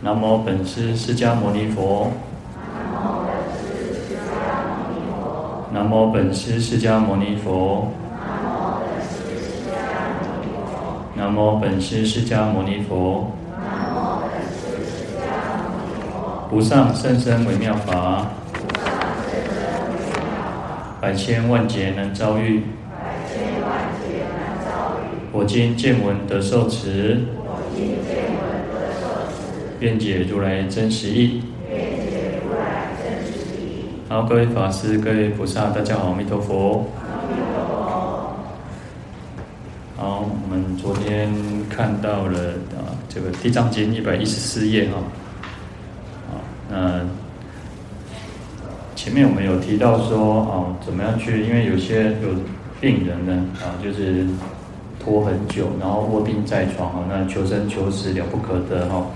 南无本师释迦牟尼佛。南无本师释迦牟尼佛。南无本师释迦牟尼佛。无上甚深微妙法，百千万劫难遭遇。我今见闻得受持。愿解如来真实义。好，各位法师、各位菩萨，大家好，阿弥陀佛。好，我们昨天看到了啊，这个《地藏经》一百一十四页哈。啊，那前面我们有提到说啊，怎么样去？因为有些有病人呢啊，就是拖很久，然后卧病在床哈，那求生求死了不可得哈。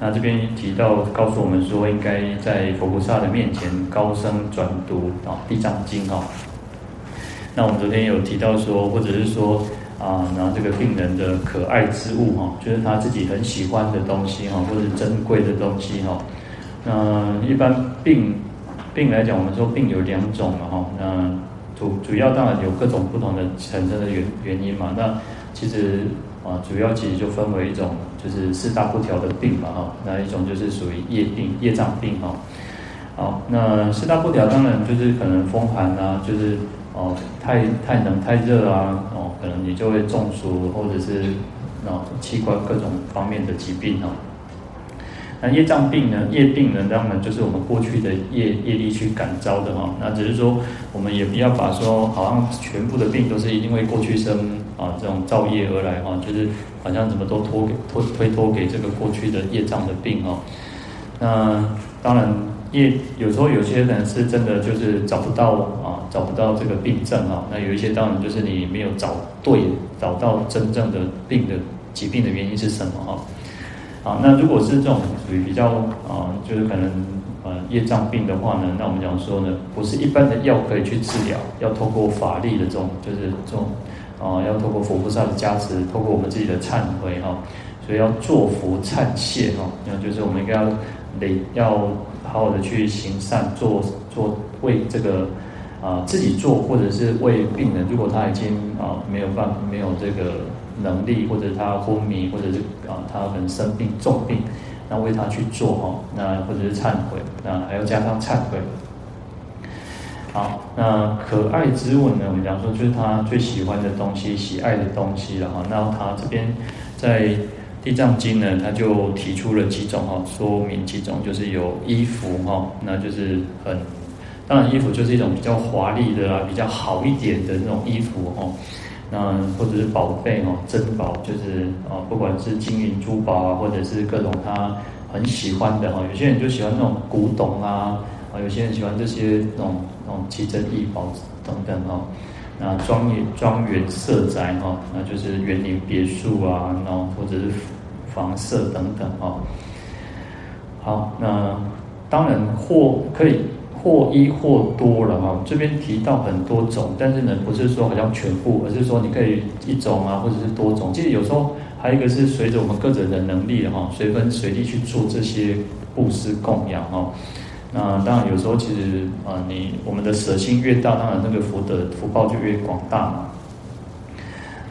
那这边提到，告诉我们说，应该在佛菩萨的面前高声转读啊《地藏经》哈。那我们昨天有提到说，或者是说啊，拿这个病人的可爱之物哈，就是他自己很喜欢的东西哈，或者珍贵的东西哈。那一般病病来讲，我们说病有两种嘛哈。那主主要当然有各种不同的产生的原原因嘛。那其实。啊，主要其实就分为一种，就是四大不调的病嘛，哈，那一种就是属于业病、业障病，哈。好，那四大不调当然就是可能风寒啊，就是哦太太冷太热啊，哦可能你就会中暑，或者是哦器官各种方面的疾病哦。那业障病呢？业病呢？当然就是我们过去的业业力去感召的哈。那只是说，我们也不要把说，好像全部的病都是因为过去生啊这种造业而来哈，就是好像怎么都托给托推脱给这个过去的业障的病哈。那当然业有时候有些人是真的就是找不到啊，找不到这个病症啊。那有一些当然就是你没有找对，找到真正的病的疾病的原因是什么哈？啊，那如果是这种属于比较啊，就是可能呃业障病的话呢，那我们讲说呢，不是一般的药可以去治疗，要透过法力的这种，就是这种啊，要透过佛菩萨的加持，透过我们自己的忏悔哈，所以要做福忏谢哈，那就是我们应该要得要好好的去行善，做做为这个啊自己做，或者是为病人，如果他已经啊没有办没有这个。能力，或者他昏迷，或者是啊，他可能生病重病，那为他去做哈，那或者是忏悔，那还要加上忏悔。好，那可爱之物呢？我们讲说就是他最喜欢的东西，喜爱的东西了哈。那他这边在《地藏经》呢，他就提出了几种哈，说明几种，就是有衣服哈，那就是很，当然衣服就是一种比较华丽的啊，比较好一点的那种衣服哈。那或者是宝贝哦，珍宝就是啊，不管是金银珠宝啊，或者是各种他很喜欢的哈，有些人就喜欢那种古董啊，啊，有些人喜欢这些那种哦奇珍异宝等等哦。那庄园庄园色宅哈，那就是园林别墅啊，然后或者是房舍等等哈。好，那当然或可以。或一或多了哈，这边提到很多种，但是呢，不是说好像全部，而是说你可以一种啊，或者是多种。其实有时候还有一个是随着我们个人的能力哈，随分随地去做这些布施供养哈。那当然有时候其实啊，你我们的舍心越大，当然那个福德福报就越广大嘛。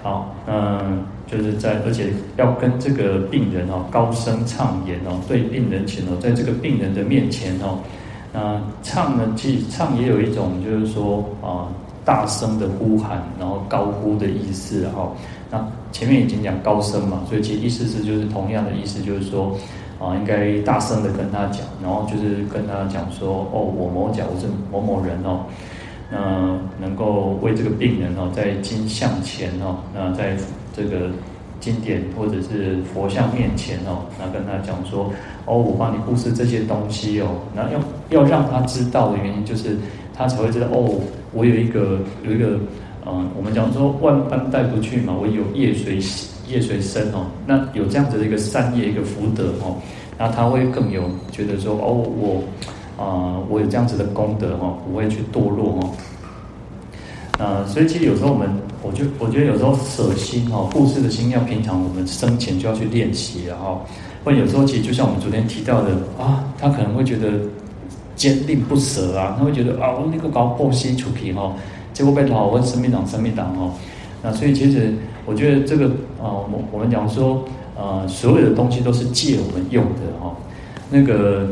好，嗯，就是在而且要跟这个病人哦高声唱言哦，对病人前哦，在这个病人的面前哦。那唱呢？其实唱也有一种，就是说啊，大声的呼喊，然后高呼的意思，哈那前面已经讲高声嘛，所以其实意思是就是同样的意思，就是说啊，应该大声的跟他讲，然后就是跟他讲说，哦，我某甲，我是某某人哦，那能够为这个病人哦，在经像前哦，那在这个。经典或者是佛像面前哦，那跟他讲说哦，我帮你布施这些东西哦，那要要让他知道的原因就是他才会知道哦，我有一个有一个嗯，我们讲说万般带不去嘛，我有业随业随身哦，那有这样子的一个善业一个福德哦，那他会更有觉得说哦，我啊、我有这样子的功德哦，不会去堕落哦。啊、呃，所以其实有时候我们，我就我觉得有时候舍心哈，布施的心要平常我们生前就要去练习，然后或有时候其实就像我们昨天提到的啊，他可能会觉得坚定不舍啊，他会觉得啊，我那个搞破西出去哈，结果被老问生命党生命党哦，那所以其实我觉得这个啊，我我们讲说呃，所有的东西都是借我们用的哈，那个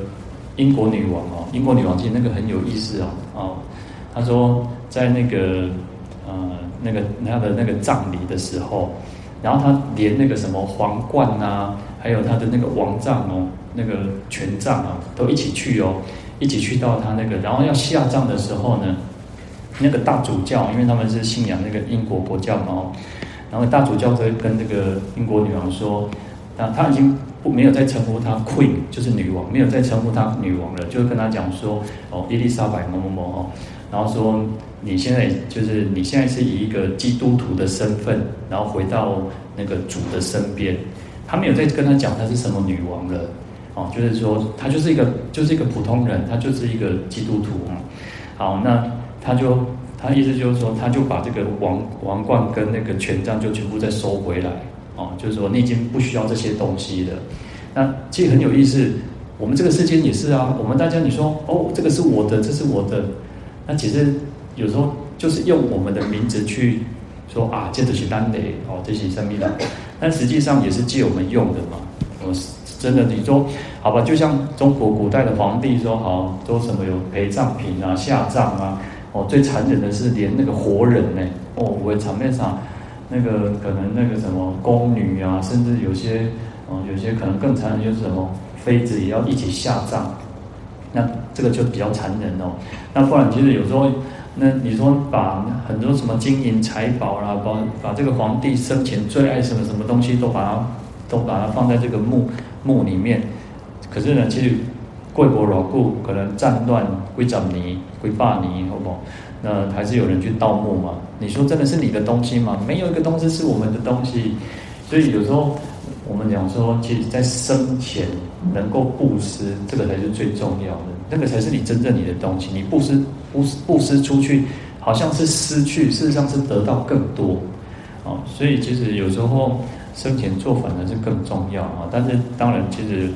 英国女王哦，英国女王其实那个很有意思哦啊，她说在那个呃那个她的那个葬礼的时候。然后他连那个什么皇冠啊，还有他的那个王杖哦，那个权杖啊，都一起去哦，一起去到他那个，然后要下葬的时候呢，那个大主教，因为他们是信仰那个英国国教嘛，然后大主教在跟那个英国女王说，那他已经不没有再称呼她 Queen，就是女王，没有再称呼她女王了，就跟她讲说哦，伊丽莎白某某某哦。然后说，你现在就是你现在是以一个基督徒的身份，然后回到那个主的身边。他没有再跟他讲他是什么女王了，哦，就是说他就是一个就是一个普通人，他就是一个基督徒啊。好，那他就他意思就是说，他就把这个王王冠跟那个权杖就全部再收回来，哦，就是说你已经不需要这些东西了。那其实很有意思，我们这个世间也是啊，我们大家你说哦，这个是我的，这是我的。那其实有时候就是用我们的名字去说啊，这是单的哦，这是生命的，但实际上也是借我们用的嘛。我是真的，你说好吧，就像中国古代的皇帝说好，说什么有陪葬品啊、下葬啊，哦，最残忍的是连那个活人呢，哦，我场面上那个可能那个什么宫女啊，甚至有些哦，有些可能更残忍就是什么妃子也要一起下葬。那这个就比较残忍哦。那不然，其实有时候，那你说把很多什么金银财宝啦，把把这个皇帝生前最爱什么什么东西都把它都把它放在这个墓墓里面。可是呢，其实贵国老故可能战乱归长泥归霸泥，好不好？那还是有人去盗墓嘛？你说真的是你的东西吗？没有一个东西是我们的东西。所以有时候。我们讲说，其实，在生前能够布施，这个才是最重要的，那个才是你真正你的东西。你布施、布施、布施出去，好像是失去，事实上是得到更多。哦，所以其实有时候生前做反而是更重要啊。但是当然，其实，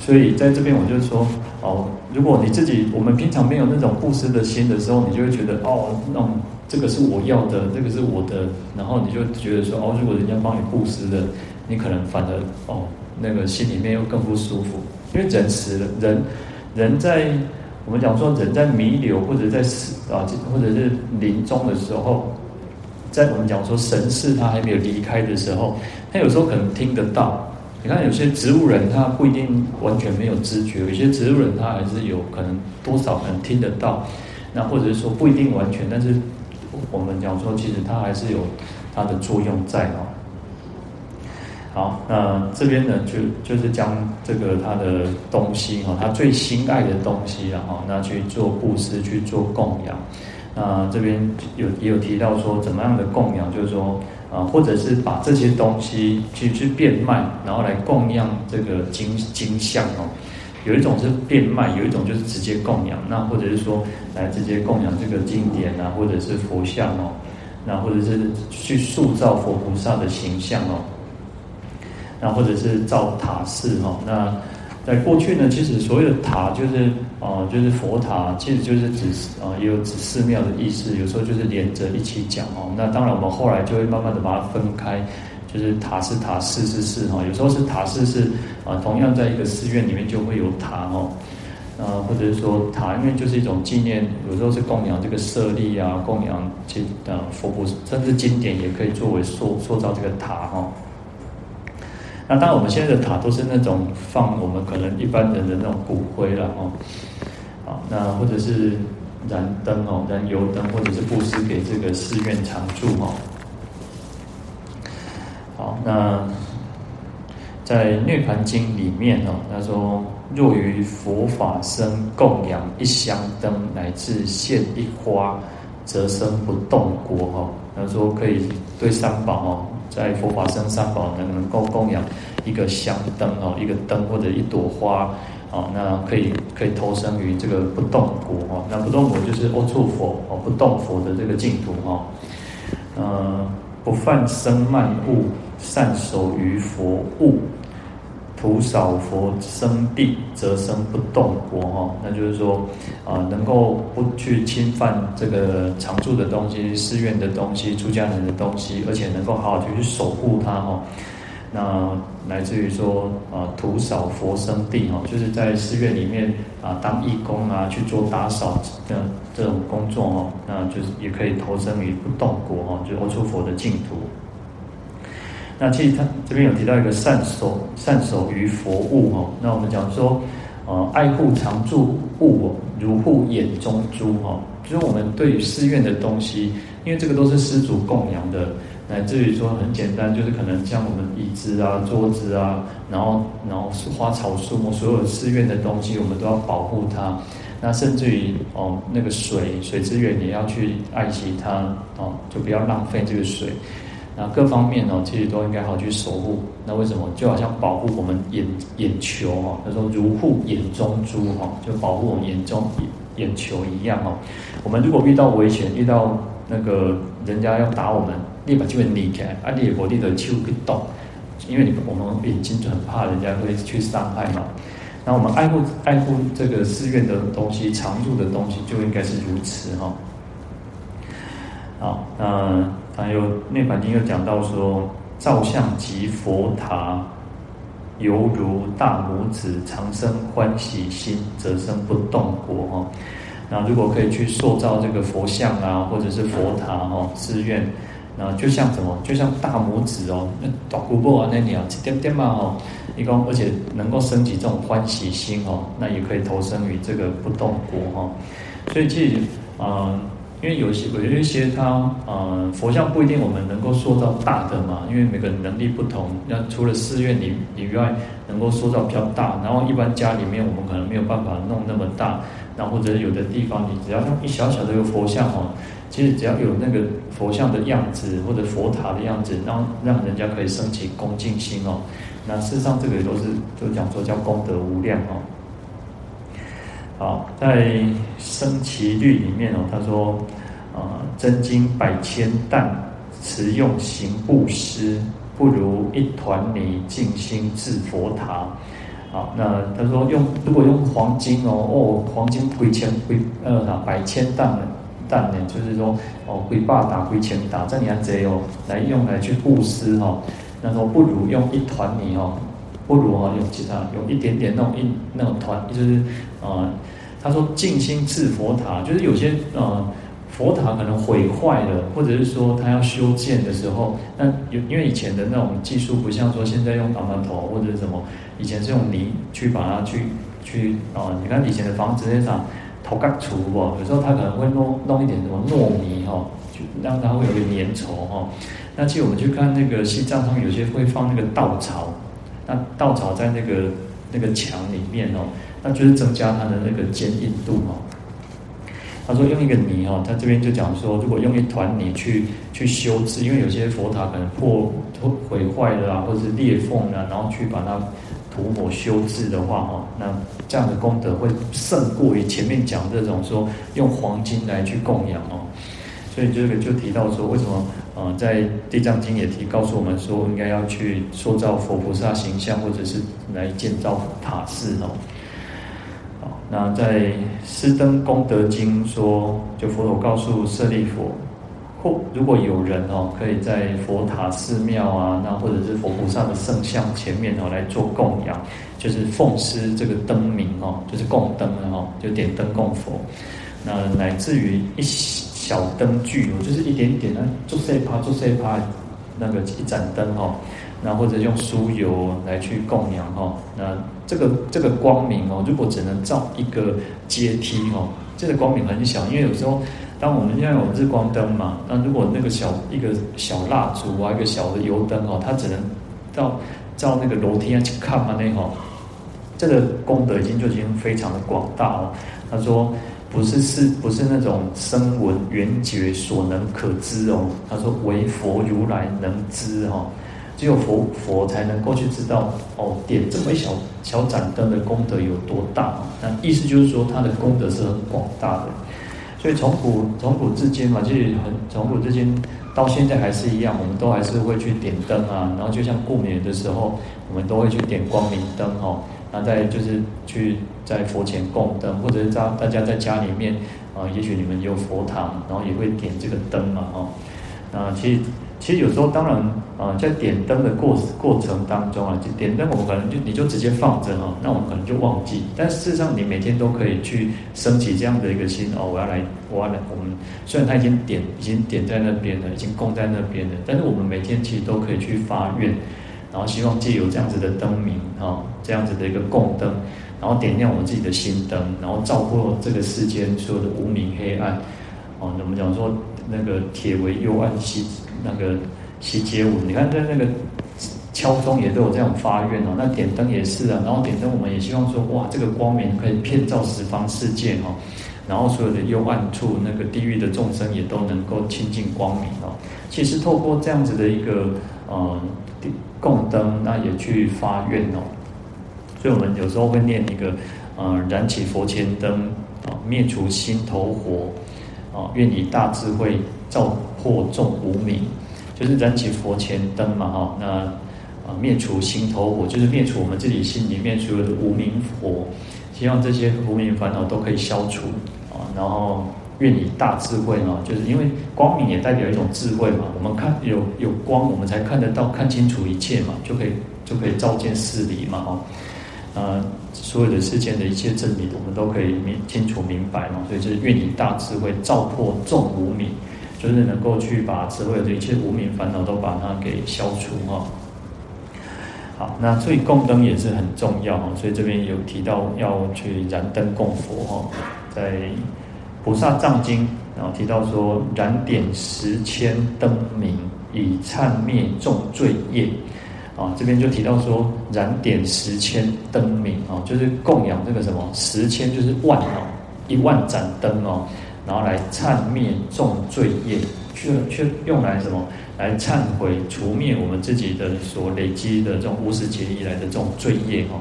所以在这边我就说，哦，如果你自己我们平常没有那种布施的心的时候，你就会觉得，哦，那这个是我要的，这个是我的，然后你就觉得说，哦，如果人家帮你布施的。你可能反而哦，那个心里面又更不舒服，因为人死了，人人在我们讲说人在弥留或者在死啊，或者是临终的时候，在我们讲说神识他还没有离开的时候，他有时候可能听得到。你看有些植物人他不一定完全没有知觉，有些植物人他还是有可能多少能听得到，那或者是说不一定完全，但是我们讲说其实他还是有它的作用在哦。好，那这边呢，就就是将这个他的东西哈，他最心爱的东西然后那去做布施，去做供养。那这边有也有提到说，怎么样的供养，就是说啊，或者是把这些东西去去变卖，然后来供养这个经经像哦。有一种是变卖，有一种就是直接供养。那或者是说来直接供养这个经典啊，或者是佛像哦，那或者是去塑造佛菩萨的形象哦。那或者是造塔寺哈，那在过去呢，其实所有的塔就是啊，就是佛塔，其实就是指啊，也有指寺庙的意思。有时候就是连着一起讲哦。那当然，我们后来就会慢慢的把它分开，就是塔是塔，寺是寺哈。有时候是塔寺是啊，同样在一个寺院里面就会有塔哦。啊，或者是说塔，因为就是一种纪念，有时候是供养这个舍利啊，供养经啊佛菩萨，甚至经典也可以作为塑塑造这个塔哈。那当然，我们现在的塔都是那种放我们可能一般人的那种骨灰了哦，好，那或者是燃灯哦，燃油灯，或者是布施给这个寺院常住哦。好，那在《涅槃经》里面哦，他说：若于佛法僧供养一香灯，乃至献一花，则生不动国哦。他说可以对三宝哦。在佛法僧三宝能能够供养一个香灯哦，一个灯或者一朵花哦，那可以可以投生于这个不动国哦。那不动国就是阿处佛哦，不动佛的这个净土哦。呃，不犯僧慢物，善守于佛物，徒扫佛生地，则生不动国哈，那就是说啊，能够不去侵犯这个常住的东西、寺院的东西、出家人的东西，而且能够好好去守护它哈。那来自于说啊，徒扫佛生地哈，就是在寺院里面啊当义工啊去做打扫的这种工作哈，那就是也可以投身于不动国哈，就阿閦佛的净土。那其实他这边有提到一个善守善守于佛物哈，那我们讲说，呃，爱护常住物如护眼中珠哈，就是我们对于寺院的东西，因为这个都是施主供养的，乃至于说很简单，就是可能像我们椅子啊、桌子啊，然后然后花草树木，所有寺院的东西，我们都要保护它。那甚至于哦，那个水水资源也要去爱惜它哦，就不要浪费这个水。那各方面哦，其实都应该好去守护。那为什么？就好像保护我们眼眼球哈，他说如护眼中珠哈，就保护我们眼中眼眼球一样哦。我们如果遇到危险，遇到那个人家要打我们，立马就会离开，啊，你我立的手不动，因为你我们眼睛就很怕人家会去伤害嘛。那我们爱护爱护这个寺院的东西，常住的东西，就应该是如此哈。好，那。还有《涅槃经》又讲到说，造像及佛塔，犹如大拇指，常生欢喜心，则生不动国哈。那如果可以去塑造这个佛像啊，或者是佛塔哈，寺院，那就像什么？就像大拇指哦，那大姑婆啊，那鸟一点点嘛哈，一共而且能够升起这种欢喜心哦，那也可以投生于这个不动国哈。所以其实啊。呃因为有些有一些他呃佛像不一定我们能够塑造大的嘛，因为每个人能力不同。那除了寺院里以外能够塑造比较大，然后一般家里面我们可能没有办法弄那么大。然后或者有的地方你只要用一小小的一个佛像哦，其实只要有那个佛像的样子或者佛塔的样子，让让人家可以升起恭敬心哦。那事实上这个也都是就讲说叫功德无量哦。好，在《生期律》里面哦，他说，呃，真金百千担，持用行布施，不如一团泥净心置佛塔。好，那他说用如果用黄金哦，哦，黄金几千几呃百千担担呢，就是说哦，几百担几千担这样子哦，来用来去布施哈，那说不如用一团泥哦。不如哦，用其他有一点点那种一那种团，就是呃，他说静心置佛塔，就是有些呃佛塔可能毁坏了，或者是说他要修建的时候，那有因为以前的那种技术不像说现在用阿曼头或者是什么，以前是用泥去把它去去啊、你看以前的房子那场头盖土哦，有时候他可能会弄弄一点什么糯米哈，就让它会有点粘稠哈。那其实我们去看那个西藏，他们有些会放那个稻草。那稻草在那个那个墙里面哦，那就是增加它的那个坚硬度哦。他说用一个泥哦，他这边就讲说，如果用一团泥去去修治，因为有些佛塔可能破破毁坏了啊，或者是裂缝啊，然后去把它涂抹修治的话哦，那这样的功德会胜过于前面讲这种说用黄金来去供养哦。所以这个就提到说，为什么？呃，在《地藏经》也提告诉我们说，应该要去塑造佛菩萨形象，或者是来建造塔寺哦。那在《施灯功德经》说，就佛陀告诉舍利弗，或如果有人哦，可以在佛塔、寺庙啊，那或者是佛菩萨的圣像前面哦来做供养，就是奉施这个灯明哦，就是供灯哦，就点灯供佛。那乃至于一。小灯具哦，就是一点点的，做碎趴做碎趴，那个一盏灯哦，那或者用酥油来去供养哦，那这个这个光明哦，如果只能照一个阶梯哦，这个光明很小，因为有时候当我们现在有日光灯嘛，那如果那个小一个小蜡烛啊，一个小的油灯哦，它只能照照那个楼梯上去看嘛，那吼，这个功德已经就已经非常的广大了。他说。不是是不是那种声闻缘觉所能可知哦？他说唯佛如来能知哈，只有佛佛才能够去知道哦，点这么一小小盏灯的功德有多大。那意思就是说，它的功德是很广大的。所以从古从古至今嘛，就是很从古至今到现在还是一样，我们都还是会去点灯啊，然后就像过年的时候，我们都会去点光明灯哦。那再就是去在佛前供灯，或者是在大家在家里面啊，也许你们有佛堂，然后也会点这个灯嘛哦。那其实。其实有时候，当然，啊，在点灯的过过程当中啊，就点灯，我们可能就你就直接放着哈，那我们可能就忘记。但事实上，你每天都可以去升起这样的一个心哦，我要来，我要来。我们虽然他已经点，已经点在那边了，已经供在那边了，但是我们每天其实都可以去发愿，然后希望借由这样子的灯明啊，这样子的一个供灯，然后点亮我们自己的心灯，然后照破这个世间所有的无明黑暗。哦，我们讲说那个铁为幽暗西。那个西街舞，你看在那个敲钟也都有这样发愿哦。那点灯也是啊，然后点灯我们也希望说，哇，这个光明可以遍照十方世界哈。然后所有的幽暗处，那个地狱的众生也都能够亲近光明哦。其实透过这样子的一个呃供灯，那也去发愿哦。所以我们有时候会念一个呃燃起佛前灯啊，灭除心头火啊，愿以大智慧照。破众无明，就是燃起佛前灯嘛，哈，那啊灭除心头火，就是灭除我们自己心里面所有的无明火，希望这些无明烦恼都可以消除啊，然后愿以大智慧嘛，就是因为光明也代表一种智慧嘛，我们看有有光，我们才看得到，看清楚一切嘛，就可以就可以照见事理嘛，哈，呃，所有的世间的一切真理，我们都可以明清楚明白嘛，所以就是愿以大智慧照破众无明。就是能够去把智慧的一切无明烦恼都把它给消除哈。好，那所以供灯也是很重要哈，所以这边有提到要去燃灯供佛哈，在《菩萨藏经》然后提到说，燃点十千灯明，以忏灭众罪业啊。这边就提到说，燃点十千灯明啊，就是供养这个什么十千就是万哦，一万盏灯哦。然后来忏灭重罪业，去去用来什么？来忏悔除灭我们自己的所累积的这种无始劫以来的这种罪业哈。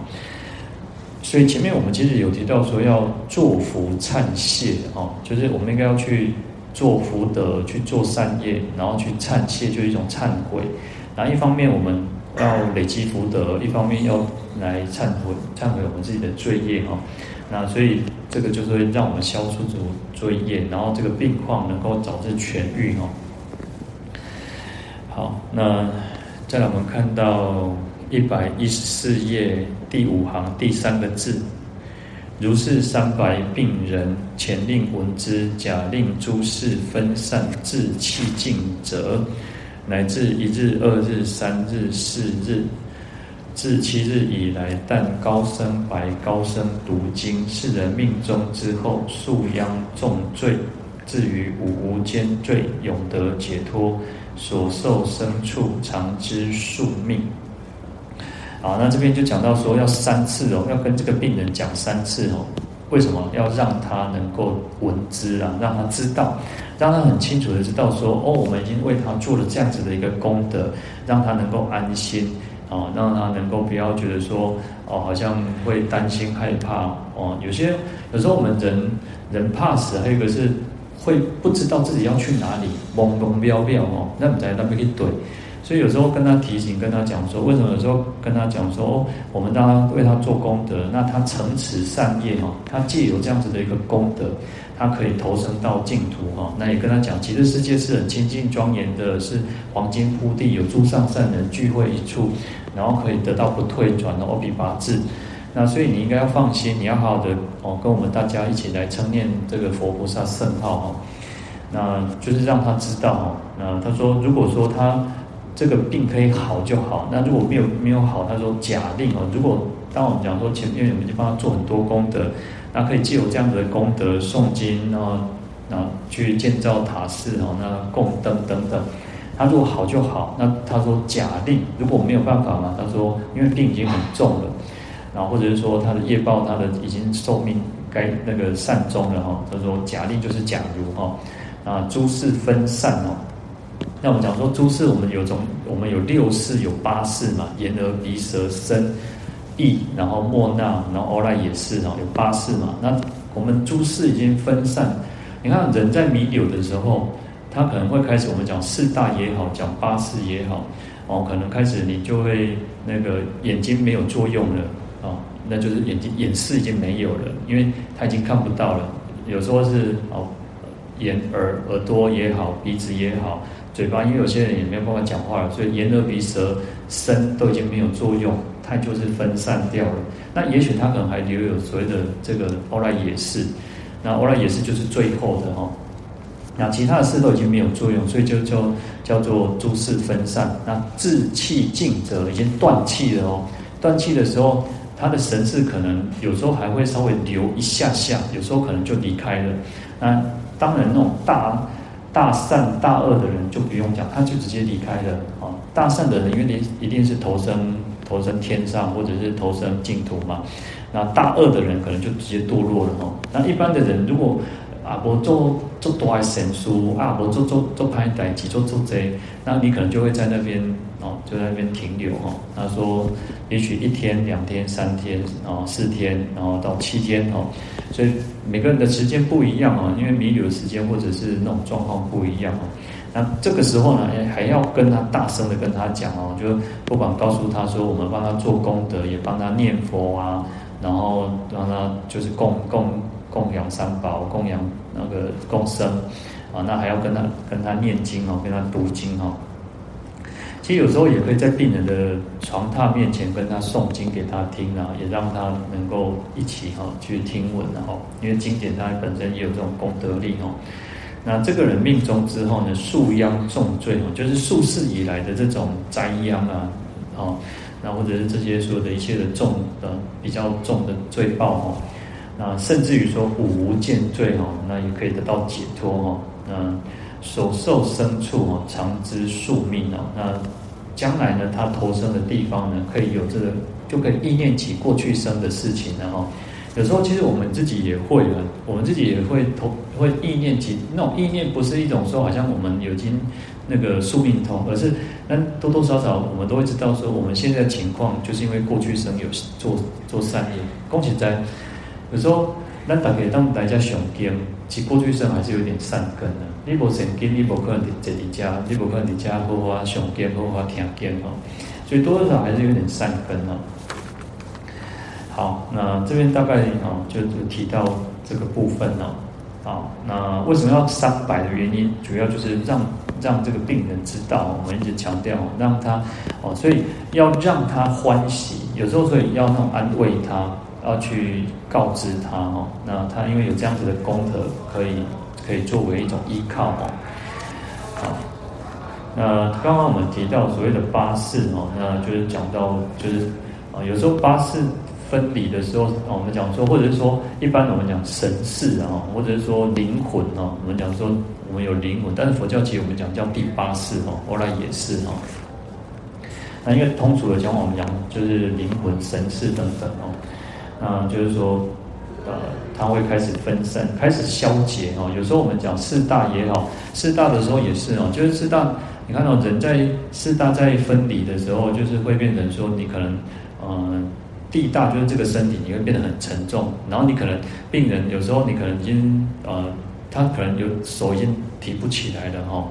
所以前面我们其实有提到说要作福忏谢哦，就是我们应该要去做福德，去做善业，然后去忏谢，就是一种忏悔。然后一方面我们要累积福德，一方面要来忏悔忏悔我们自己的罪业哈。那所以这个就是会让我们消除这种罪业，然后这个病况能够早日痊愈哦。好，那再来我们看到一百一十四页第五行第三个字，如是三白病人，前令闻之，假令诸事分散自弃尽者，乃至一日、二日、三日、四日。自七日以来，但高声白、高声读经，是人命终之后，数殃重罪，至于无无间罪，永得解脱，所受生处长之宿命。好，那这边就讲到说，要三次哦，要跟这个病人讲三次哦。为什么要让他能够闻之啊？让他知道，让他很清楚的知道说，哦，我们已经为他做了这样子的一个功德，让他能够安心。哦，让他能够不要觉得说，哦，好像会担心害怕哦。有些有时候我们人人怕死，还有一个是会不知道自己要去哪里，懵懵标标哦，那不在那边一怼。所以有时候跟他提醒，跟他讲说，为什么有时候跟他讲说，哦，我们当然为他做功德，那他承持善业哈，他借由这样子的一个功德。他可以投生到净土哈，那也跟他讲，其实世界是很清净庄严的，是黄金铺地，有诸上善人聚会一处，然后可以得到不退转的阿比跋致。那所以你应该要放心，你要好好的哦，跟我们大家一起来称念这个佛菩萨圣号哈。那就是让他知道哈。那他说，如果说他这个病可以好就好，那如果没有没有好，他说假令哦。如果当我们讲说前面我们就帮他做很多功德。那可以借由这样子的功德诵经，然后，然后去建造塔寺哦，那供灯等等。他如果好就好，那他说假令，如果没有办法嘛，他说因为病已经很重了，然后或者是说他的业报，他的已经寿命该那个善终了哈。他说假令就是假如哈，啊诸事分散哦。那我们讲说诸事，我们有种，我们有六事，有八事嘛，眼耳鼻舌身。意，然后莫那，然后阿赖耶识，有八识嘛。那我们诸事已经分散。你看人在弥留的时候，他可能会开始我们讲四大也好，讲八识也好，哦，可能开始你就会那个眼睛没有作用了、哦，那就是眼睛眼视已经没有了，因为他已经看不到了。有时候是哦，眼耳耳朵也好，鼻子也好，嘴巴，因为有些人也没有办法讲话了，所以眼耳鼻舌身都已经没有作用，它就是分散掉了。那也许他可能还留有所谓的这个欧莱也是，那欧莱也是就是最后的哈。那其他的事都已经没有作用，所以就叫叫做诸事分散。那志气尽者已经断气了哦，断气的时候。他的神智可能有时候还会稍微留一下下，有时候可能就离开了。那当然，那种大大善大恶的人就不用讲，他就直接离开了啊。大善的人，因为你一定是投生投生天上，或者是投生净土嘛。那大恶的人可能就直接堕落了哈。那一般的人，如果啊，我做做多爱神书啊，我做做做拍代记做做贼，那你可能就会在那边哦，就在那边停留哦。他说，也许一天、两天、三天，然后四天，然后到七天哦。所以每个人的时间不一样哦，因为弥留的时间或者是那种状况不一样哦。那这个时候呢，还要跟他大声的跟他讲哦，就不管告诉他说，我们帮他做功德，也帮他念佛啊，然后让他就是供供。供养三宝，供养那个共生啊，那还要跟他跟他念经哦，跟他读经哦。其实有时候也可以在病人的床榻面前跟他诵经给他听啊，也让他能够一起哈去听闻的哈。因为经典它本身也有这种功德力哦。那这个人命中之后呢，宿殃重罪哦，就是数世以来的这种灾殃啊，哦，那或者是这些所有的一切的重的比较重的罪报哦。那甚至于说五无间罪哈，那也可以得到解脱哈。那所受生处哈，长知宿命哦。那将来呢，他投生的地方呢，可以有这个，就可以意念起过去生的事情然后有时候其实我们自己也会啊，我们自己也会投，会意念起那种意念，不是一种说好像我们已经那个宿命通，而是那多多少少我们都会知道说，我们现在情况就是因为过去生有做做善业，恭喜在。有时候，那大家当大家上根，其实过去生还是有点善根的。你无善根，你无可能在在家，你无可能在家好好上根，好好听经哦。所以多多少少还是有点善根哦。好，那这边大概哦，就就提到这个部分哦。好，那为什么要三百的原因，主要就是让让这个病人知道，我们一直强调，让他哦，所以要让他欢喜。有时候所以要那种安慰他。要去告知他哦，那他因为有这样子的功德，可以可以作为一种依靠哦。好，那刚刚我们提到所谓的八士哦，那就是讲到就是啊，有时候八士分离的时候，我们讲说，或者是说一般我们讲神识啊，或者是说灵魂哦，我们讲说我们有灵魂，但是佛教其实我们讲叫第八识哦，欧赖耶识哦。那因为通俗的讲，我们讲就是灵魂、神识等等哦。啊，就是说，呃，它会开始分散，开始消解哦。有时候我们讲四大也好，四大的时候也是哦，就是四大，你看到人在四大在分离的时候，就是会变成说，你可能，呃，地大就是这个身体，你会变得很沉重，然后你可能病人有时候你可能已经，呃，他可能有手已经提不起来了哈。哦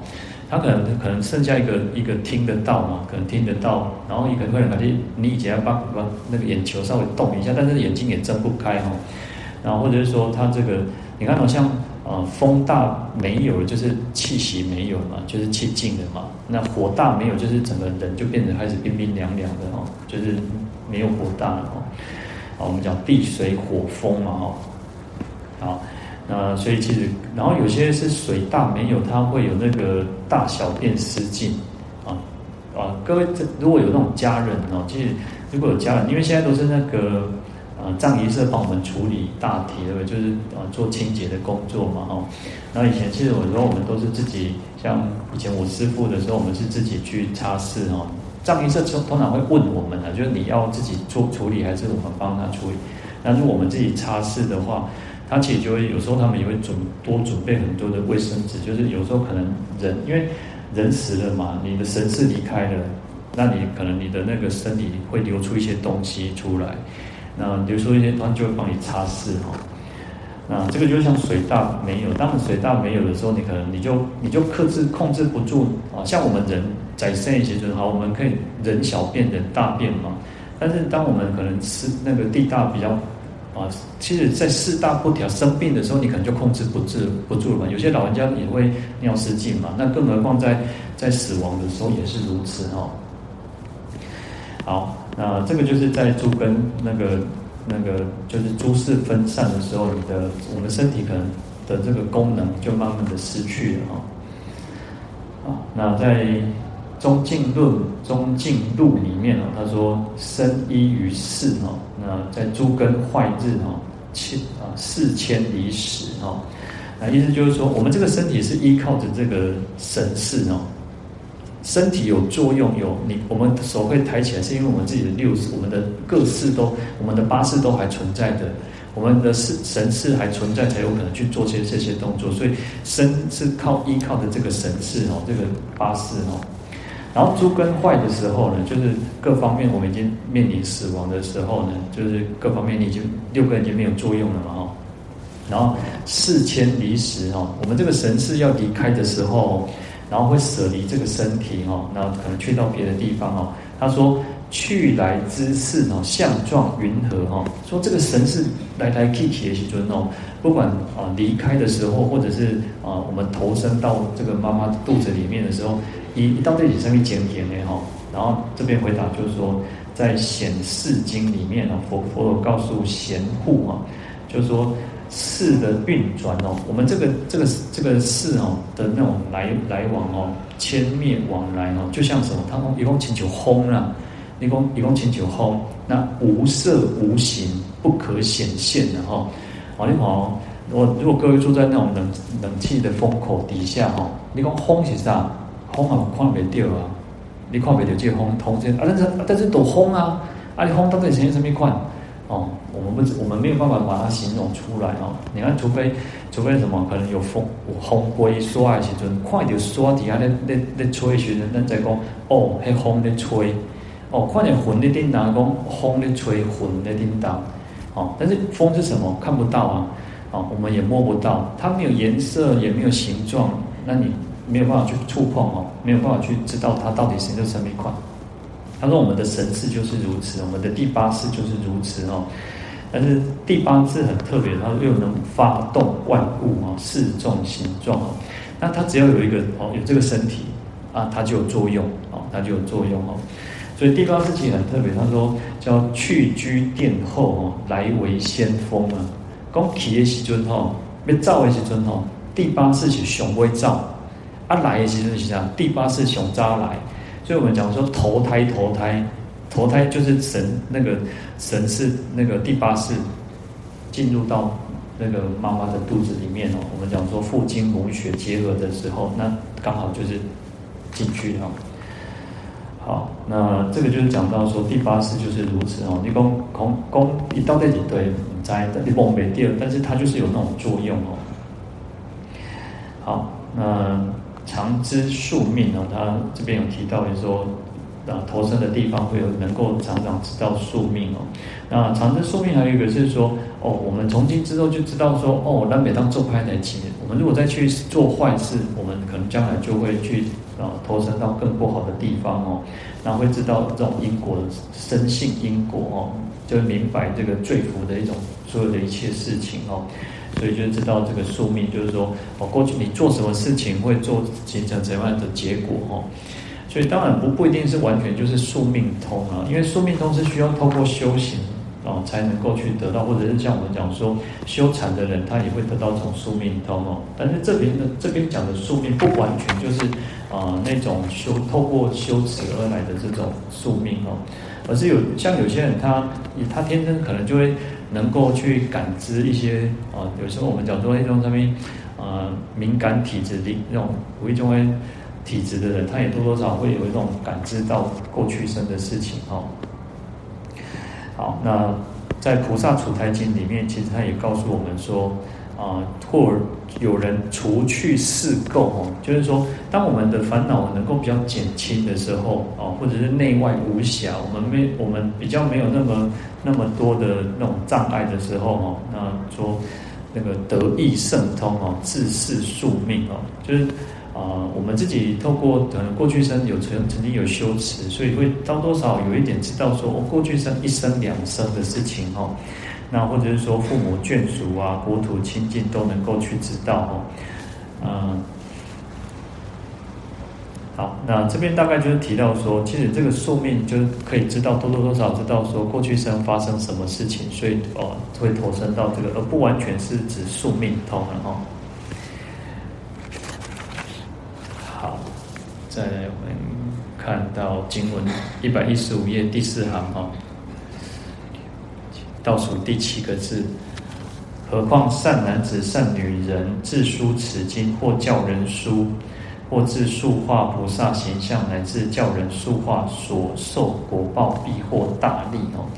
他可能可能剩下一个一个听得到嘛，可能听得到，然后一个人可能你以前要把把那个眼球稍微动一下，但是眼睛也睁不开哈。然后或者是说他这个，你看好像呃风大没有了，就是气息没有嘛，就是气静了嘛。那火大没有，就是整个人就变得开始冰冰凉凉的哈，就是没有火大了哈。好，我们讲地水火风嘛哈。好。那所以其实，然后有些是水大没有，它会有那个大小便失禁，啊啊，各位这如果有那种家人哦，其实如果有家人，因为现在都是那个呃葬仪社帮我们处理大体，对不对？就是啊做清洁的工作嘛，哈。那以前其实有时候我们都是自己，像以前我师父的时候，我们是自己去擦拭哦。葬仪社通通常会问我们啊，就是你要自己做处理，还是我们帮他处理？那如果我们自己擦拭的话，他其实就会有时候他们也会准多准备很多的卫生纸，就是有时候可能人因为人死了嘛，你的神是离开了，那你可能你的那个身体会流出一些东西出来，那流出一些，他就会帮你擦拭哈。那这个就像水大没有，当水大没有的时候，你可能你就你就克制控制不住啊。像我们人在生一些就好，我们可以人小便人大便嘛。但是当我们可能是那个地大比较啊，其实在四大不调生病的时候，你可能就控制不住不住了嘛。有些老人家也会尿失禁嘛，那更何况在在死亡的时候也是如此哈。好，那这个就是在猪根那个。那个就是诸事分散的时候，你的我们身体可能的这个功能就慢慢的失去了哈。啊，那在《中进论》《中进录》里面哦，他说身依于世哈，那在诸根坏日哈，千啊四千里始哈，那意思就是说，我们这个身体是依靠着这个神识哦。身体有作用，有你，我们手会抬起来，是因为我们自己的六识，我们的各识都，我们的八识都还存在的，我们的识神识还存在，才有可能去做些这些动作。所以身是靠依靠的这个神识哦，这个八识哦。然后猪根坏的时候呢，就是各方面我们已经面临死亡的时候呢，就是各方面你已经六根已经没有作用了嘛哈。然后四千离时哈，我们这个神是要离开的时候。然后会舍离这个身体哈，那可能去到别的地方哦。他说去来之势哦，相状云何哈？说这个神是来来去去的时阵哦，不管啊离开的时候，或者是啊我们投身到这个妈妈肚子里面的时候，一一到这里上面讲点呢哈。然后这边回答就是说，在显示经里面啊，佛佛告诉贤护啊，就是说。识的运转哦，我们这个这个这个识哦的那种来来往哦，千灭往来哦，就像什么？他说一共请求空啊，一共一共请求轰，那无色无形不可显现的哈。好，你好，我如果各位住在那种冷冷气的风口底下哈，你讲风是啥？风啊，看不到啊，你看不到这个风通这啊，但是但是都风啊，啊，你风到底呈现什么款？哦，我们不，我们没有办法把它形容出来哦。你看，除非除非什么，可能有风，有风刮刷的时阵，看到刷底下咧咧咧吹的时阵，咱再讲哦，迄风咧吹。哦，看见云咧叮当，讲风咧吹，云咧叮当。哦，但是风是什么？看不到啊。哦，我们也摸不到，它没有颜色，也没有形状，那你没有办法去触碰哦，没有办法去知道它到底谁是什么款。他说：“我们的神智就是如此，我们的第八识就是如此哦。但是第八识很特别，它又能发动万物啊，示众形状哦。那它只要有一个哦，有这个身体啊，它就有作用哦，它就有作用哦。所以第八次其实很特别。他说叫去居殿后哦，来为先锋啊。讲起的时阵吼，要走的时阵吼，第八识是上尾走，啊来的时阵是啥？第八识上早来。”所以我们讲说投胎，投胎，投胎就是神那个神是那个第八世进入到那个妈妈的肚子里面哦。我们讲说父精母血结合的时候，那刚好就是进去哦。好，那这个就是讲到说第八世就是如此哦。你讲空空一到这里对在你忘没掉，但是它就是有那种作用哦。好，那。常知宿命哦，他这边有提到，就是说，啊，投生的地方会有能够常常知道宿命哦。那常知宿命还有一个是说，哦，我们从今之后就知道说，哦，那每当做拍台期，我们如果再去做坏事，我们可能将来就会去啊投生到更不好的地方哦。然后会知道这种因果的深信因果哦，就会明白这个罪福的一种所有的一切事情哦。所以就知道这个宿命，就是说，哦，过去你做什么事情会做形成怎样的结果哦。所以当然不不一定是完全就是宿命通啊，因为宿命通是需要透过修行哦才能够去得到，或者是像我们讲说修禅的人，他也会得到这种宿命通哦。但是这边的这边讲的宿命不完全就是啊、那种修透过修持而来的这种宿命哦，而是有像有些人他他天生可能就会。能够去感知一些啊，有时候我们讲说那种上面啊敏感体质的那种无意中体质的人，他也多多少少会有一种感知到过去生的事情哦。好，那在《菩萨处胎经》里面，其实他也告诉我们说啊，或有人除去事垢哦，就是说，当我们的烦恼能够比较减轻的时候啊，或者是内外无暇，我们没我们比较没有那么。那么多的那种障碍的时候，哈，那说那个得意胜通哦，自是宿命哦，就是啊、我们自己透过可能过去生有曾曾经有修持，所以会多多少有一点知道说，哦，过去生一生两生的事情哦，那或者是说父母眷属啊、国土亲近都能够去知道哦，嗯、好，那这边大概就是提到说，其实这个宿命就可以知道多多少少知道说过去生发生什么事情，所以哦会投生到这个，而不完全是指宿命通了哈。好，再来我们看到经文一百一十五页第四行哈，倒数第七个字，何况善男子善女人自书此经或教人书。或自塑化菩萨形象，乃至教人塑化所受果报，必获大利哦。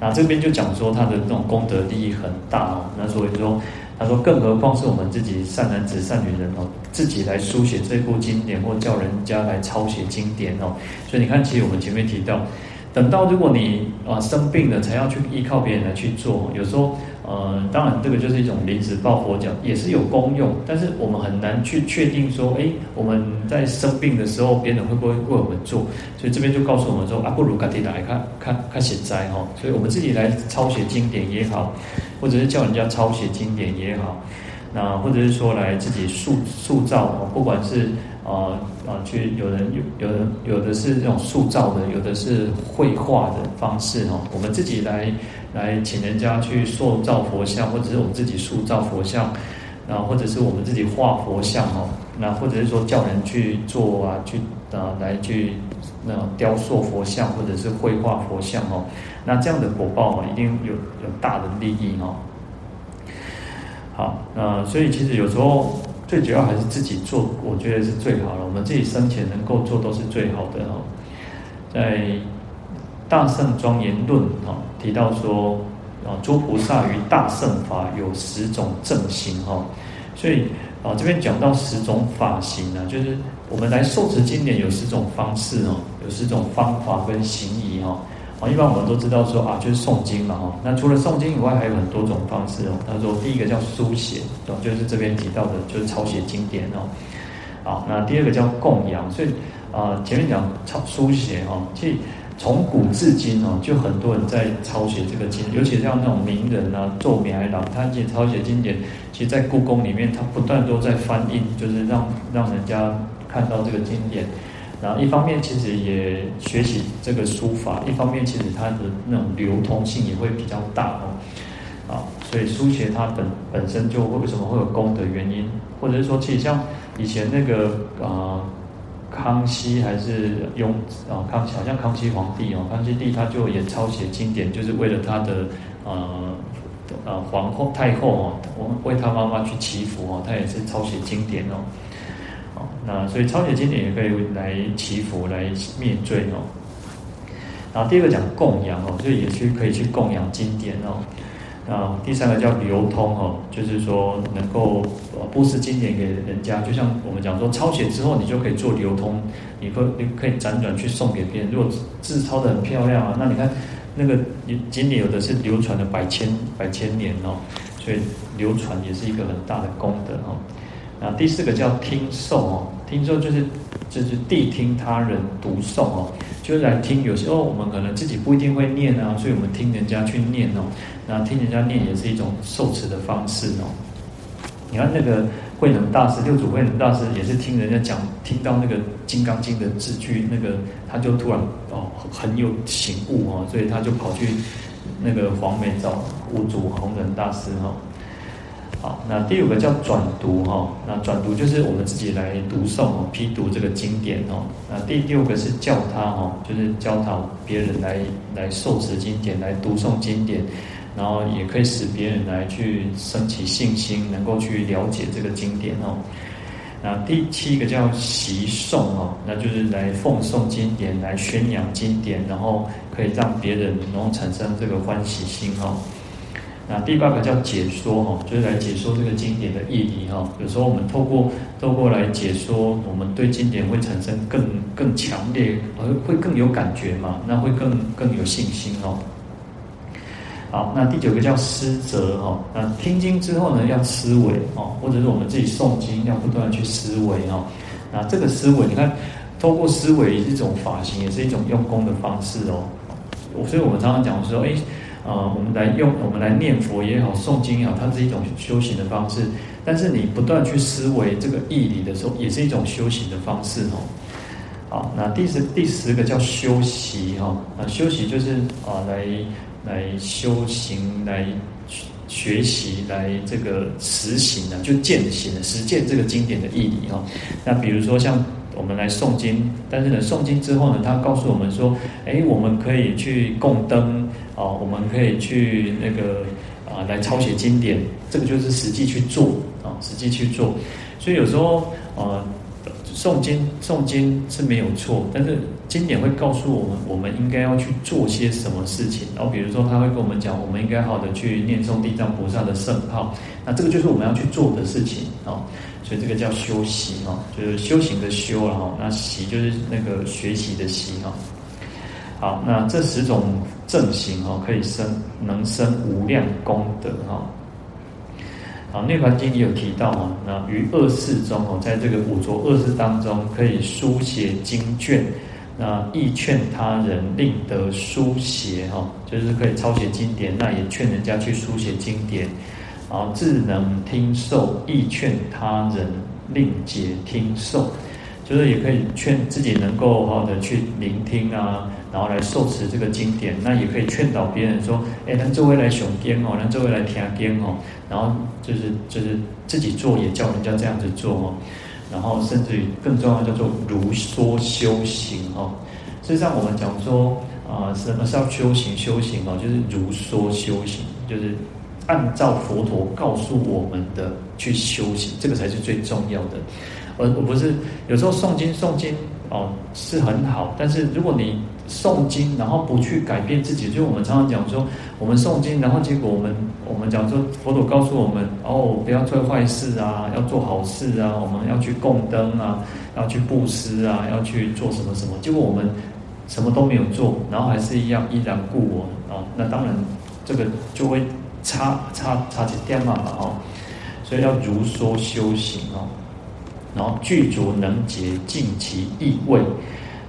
那这边就讲说他的那种功德利益很大哦。那所以说，他说，更何况是我们自己善男子善女人哦，自己来书写这部经典，或叫人家来抄写经典哦。所以你看，其实我们前面提到，等到如果你啊生病了，才要去依靠别人来去做，有时候。呃，当然，这个就是一种临时抱佛脚，也是有功用。但是我们很难去确定说，哎，我们在生病的时候，别人会不会为我们做？所以这边就告诉我们说，啊，不如赶紧来看看看写斋哈。所以我们自己来抄写经典也好，或者是叫人家抄写经典也好，那或者是说来自己塑塑造，不管是啊啊，去有人有有人有的是这种塑造的，有的是绘画的方式哈，我们自己来。来请人家去塑造佛像，或者是我们自己塑造佛像，然后或者是我们自己画佛像哦，那或者是说叫人去做啊，去啊来去那雕塑佛像，或者是绘画佛像哦，那这样的果报哦，一定有有大的利益哦。好，那所以其实有时候最主要还是自己做，我觉得是最好了。我们自己生前能够做都是最好的哦，在。大圣庄严论啊，提到说啊，诸菩萨于大圣法有十种正行哈，所以啊这边讲到十种法行呢，就是我们来受持经典有十种方式哦，有十种方法跟行仪哈。一般我们都知道说啊，就是诵经嘛哈。那除了诵经以外，还有很多种方式哦。他说第一个叫书写，哦就是这边提到的，就是抄写经典哦。好，那第二个叫供养，所以啊前面讲抄书写哈，其实。从古至今哦，就很多人在抄写这个经，尤其像那种名人啊、做名来郎，他也抄写经典。其实，在故宫里面，他不断都在翻印，就是让让人家看到这个经典。然后，一方面其实也学习这个书法，一方面其实它的那种流通性也会比较大哦。啊，所以书写它本本身就为什么会有功德原因，或者是说，其实像以前那个啊。康熙还是雍啊？康熙好像康熙皇帝哦，康熙帝他就也抄写经典，就是为了他的呃呃皇后太后哦，为他妈妈去祈福哦，他也是抄写经典哦。那所以抄写经典也可以来祈福来灭罪哦。然后第二个讲供养哦，就也去可以去供养经典哦。啊，第三个叫流通哦，就是说能够呃布施经典给人家，就像我们讲说抄写之后，你就可以做流通，你可你可以辗转去送给别人。如果字抄的很漂亮啊，那你看那个经典有的是流传了百千百千年哦，所以流传也是一个很大的功德哦。那第四个叫听诵哦，听诵就是就是谛听他人读诵哦，就是来听。有时候我们可能自己不一定会念啊，所以我们听人家去念哦。那听人家念也是一种受持的方式哦。你看那个慧能大师，六祖慧能大师也是听人家讲，听到那个《金刚经》的字句，那个他就突然哦很有醒悟哦，所以他就跑去那个黄梅找五祖弘忍大师哈。好，那第五个叫转读哈，那转读就是我们自己来读诵哦，批读这个经典哦。那第六个是教他哈，就是教导别人来来受持经典，来读诵经典，然后也可以使别人来去升起信心，能够去了解这个经典哦。那第七个叫习诵哦，那就是来奉诵经典，来宣扬经典，然后可以让别人能够产生这个欢喜心哦。那第八个叫解说哈，就是来解说这个经典的意义哈。有时候我们透过透过来解说，我们对经典会产生更更强烈，而会更有感觉嘛，那会更更有信心哦。好，那第九个叫思择哈，那听经之后呢，要思维哦，或者是我们自己诵经要不断去思维哦。那这个思维，你看，透过思维是一种法行，也是一种用功的方式哦。所以我们常常讲说，哎，呃，我们来用，我们来念佛也好，诵经也好，它是一种修行的方式。但是你不断去思维这个义理的时候，也是一种修行的方式哦。好，那第十第十个叫修习哈，那修习就是啊来。来修行，来学习，来这个实行的，就践行实践这个经典的义理哈。那比如说像我们来诵经，但是呢，诵经之后呢，他告诉我们说，哎，我们可以去供灯啊，我们可以去那个啊来抄写经典，这个就是实际去做啊，实际去做。所以有时候啊。诵经诵经是没有错，但是经典会告诉我们，我们应该要去做些什么事情。然后比如说，他会跟我们讲，我们应该好的去念诵地藏菩萨的圣号。那这个就是我们要去做的事情啊。所以这个叫修习啊，就是修行的修了哈。那习就是那个学习的习哈。好，那这十种正行哦，可以生能生无量功德哈。好，《涅槃经》也有提到啊，那于恶世中哦，在这个五浊恶世当中，可以书写经卷，那亦劝他人令得书写哈，就是可以抄写经典，那也劝人家去书写经典，然后自能听受，亦劝他人令解听受，就是也可以劝自己能够好好的去聆听啊。然后来受持这个经典，那也可以劝导别人说：“哎，咱这位来雄经哦，咱这位来听经哦。”然后就是就是自己做，也叫人家这样子做哦。然后甚至于更重要叫做如说修行哦。实际上我们讲说啊，什么是要修行？修行哦，就是如说修行，就是按照佛陀告诉我们的去修行，这个才是最重要的。而我不是有时候诵经诵经哦是很好，但是如果你诵经，然后不去改变自己，就我们常常讲说，我们诵经，然后结果我们我们讲说，佛陀告诉我们，哦，不要做坏事啊，要做好事啊，我们要去供灯啊，要去布施啊，要去做什么什么，结果我们什么都没有做，然后还是一样依然故我啊，那当然这个就会差差差几点嘛嘛哦，所以要如说修行哦，然后具足能解尽其意味。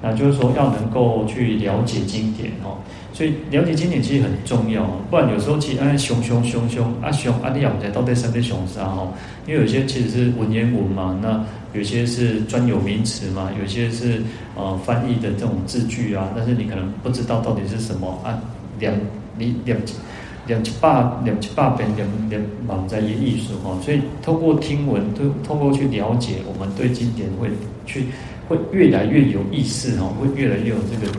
那就是说，要能够去了解经典哦，所以了解经典其实很重要，不然有时候其实啊，熊熊熊熊啊熊啊，你也不知道到底什么熊啥哦，因为有些其实是文言文嘛，那有些是专有名词嘛，有些是呃翻译的这种字句啊，但是你可能不知道到底是什么啊，两你两两七八两七八遍两两满在一艺术哈，所以透过听闻，都透过去了解，我们对经典会去。会越来越有意思哈，会越来越有这个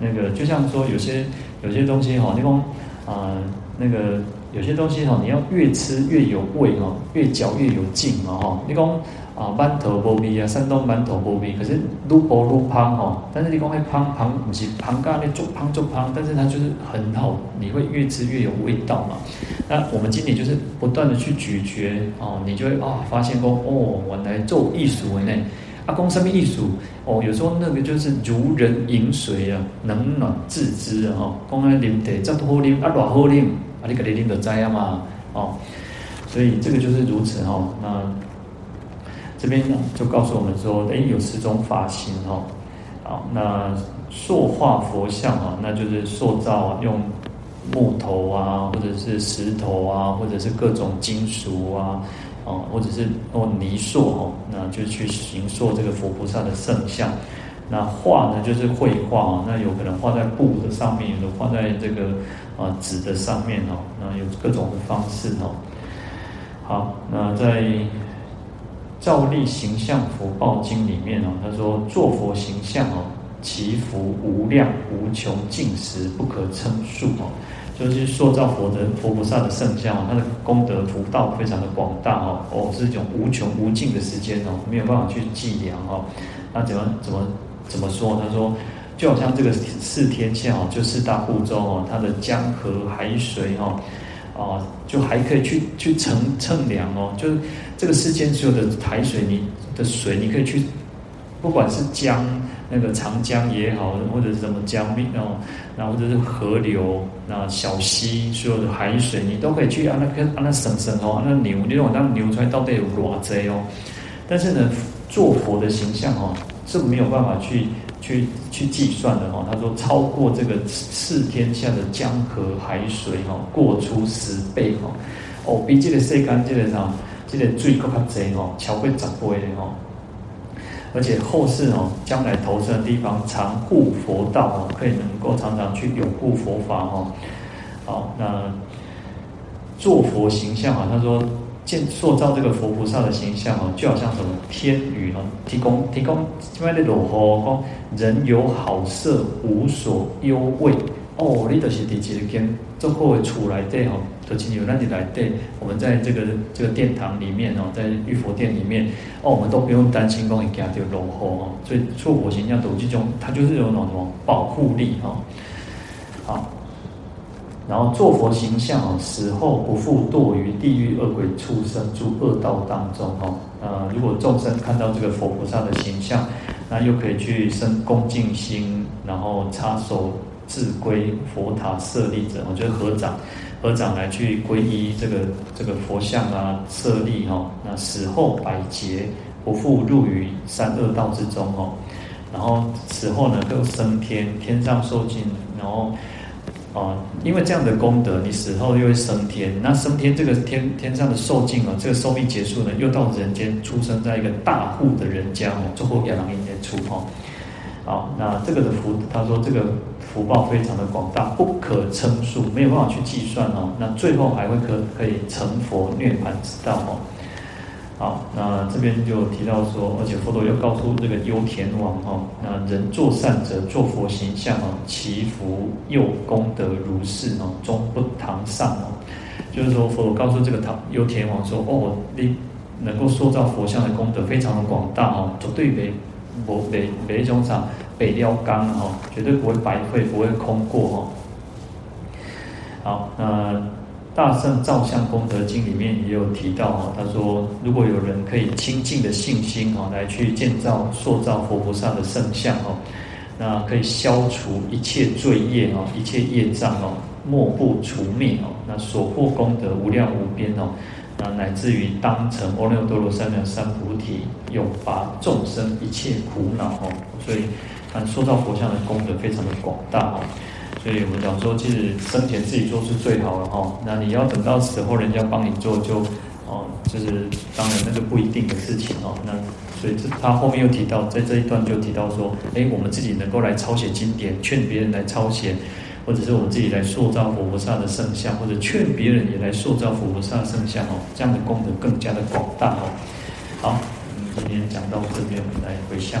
那个，就像说有些有些东西哈，你讲啊那个有些东西哈，你要越吃越有味哈，越嚼越有劲嘛哈。你讲啊馒头波米啊，山东馒头波米，可是卤薄卤香哈。但是你讲那胖胖不是胖咖喱做胖做胖，但是它就是很好，你会越吃越有味道嘛。那我们今天就是不断的去咀嚼哦，你就会啊发现说哦，原来做艺术呢。啊公什么艺术哦？有时候那个就是如人饮水啊，冷暖自知啊！哈，公安啉得这多好啉，啊，多好啉，啊，你肯定啉得知啊嘛！哦，所以这个就是如此哈。那这边呢，就告诉我们说，哎，有十种法行哈。好，那塑化佛像啊，那就是塑造用木头啊，或者是石头啊，或者是各种金属啊。啊，或者是哦泥塑哦，那就去形塑这个佛菩萨的圣像。那画呢，就是绘画哦，那有可能画在布的上面，有的画在这个啊纸的上面哦。那有各种的方式哦。好，那在《造立形象福报经》里面哦，他说做佛形象哦，其福无量无穷尽时，不可称数哦。就是塑造佛的佛菩萨的圣像，哦，他的功德福道非常的广大哦，哦是一种无穷无尽的时间哦，没有办法去计量哦。那怎么怎么怎么说？他说，就好像这个四天下哦，就四大部洲哦，它的江河海水哦，啊，就还可以去去称称量哦。就是这个世间所有的海水，你的水你可以去，不管是江那个长江也好，或者是什么江面哦，那或者是河流、那小溪，所有的海水，你都可以去啊，那跟啊那省省哦，那牛，你让那牛出来到底有多少哦？但是呢，做佛的形象哦，是没有办法去去去计算的哦。他说，超过这个四天下的江河海水哦，过出十倍哦，哦，比这个世间这个啥，这个水更加多哦，超过十倍的哦。而且后世哦，将来投生的地方常护佛道哦，可以能够常常去拥护佛法哦。好，那做佛形象啊，他说建塑造这个佛菩萨的形象哦，就好像什么天雨哦，提供提供另外的落雨，讲人有好色，无所忧畏哦，你就是第几天最后会出来对哦。都请有那里来对，我们在这个这个殿堂里面哦，在玉佛殿里面哦，我们都不用担心讲给他丢落后哦，所以做佛形象都这种，它就是有那种什么保护力哈。好，然后做佛形象哦，死后不复堕于地狱恶鬼畜生诸恶道当中哦。呃，如果众生看到这个佛菩萨的形象，那又可以去生恭敬心，然后插手自归佛塔舍利者，我觉得合掌。合掌来去皈依这个这个佛像啊，舍利哈，那死后百劫不复入于三恶道之中哦，然后死后呢，更升天，天上受尽，然后啊，因为这样的功德，你死后又会升天，那升天这个天天上的受尽啊，这个寿命结束呢，又到人间出生在一个大户的人家哦，最后要让人间出哦。好，那这个的福，他说这个福报非常的广大，不可称数，没有办法去计算哦。那最后还会可可以成佛涅槃之道哦。好，那这边就提到说，而且佛陀又告诉这个优田王哦，那人做善者，做佛形象哦，祈福又功德如是哦，终不唐上哦。就是说，佛陀告诉这个唐优田王说，哦，你能够塑造佛像的功德非常的广大哦，绝对没。不，每每一种场北料钢哈，绝对不会白费，不会空过哈。好，那大圣造像功德经里面也有提到哈，他说如果有人可以清净的信心哈，来去建造塑造佛菩萨的圣像哦，那可以消除一切罪业哦，一切业障哦，莫不除灭哦，那所获功德无量无边哦。啊，乃至于当成阿耨多罗三藐三菩提，永拔众生一切苦恼哦。所以，啊，塑造佛像的功德非常的广大哦。所以我们讲说，其实生前自己做是最好的哈。那你要等到死后人家帮你做，就哦，就是当然那个不一定的事情哦。那所以这他后面又提到，在这一段就提到说，哎，我们自己能够来抄写经典，劝别人来抄写。或者是我们自己来塑造佛菩萨的圣像，或者劝别人也来塑造佛菩萨圣像哦，这样的功德更加的广大哦。好，我们今天讲到这边，我们来回向。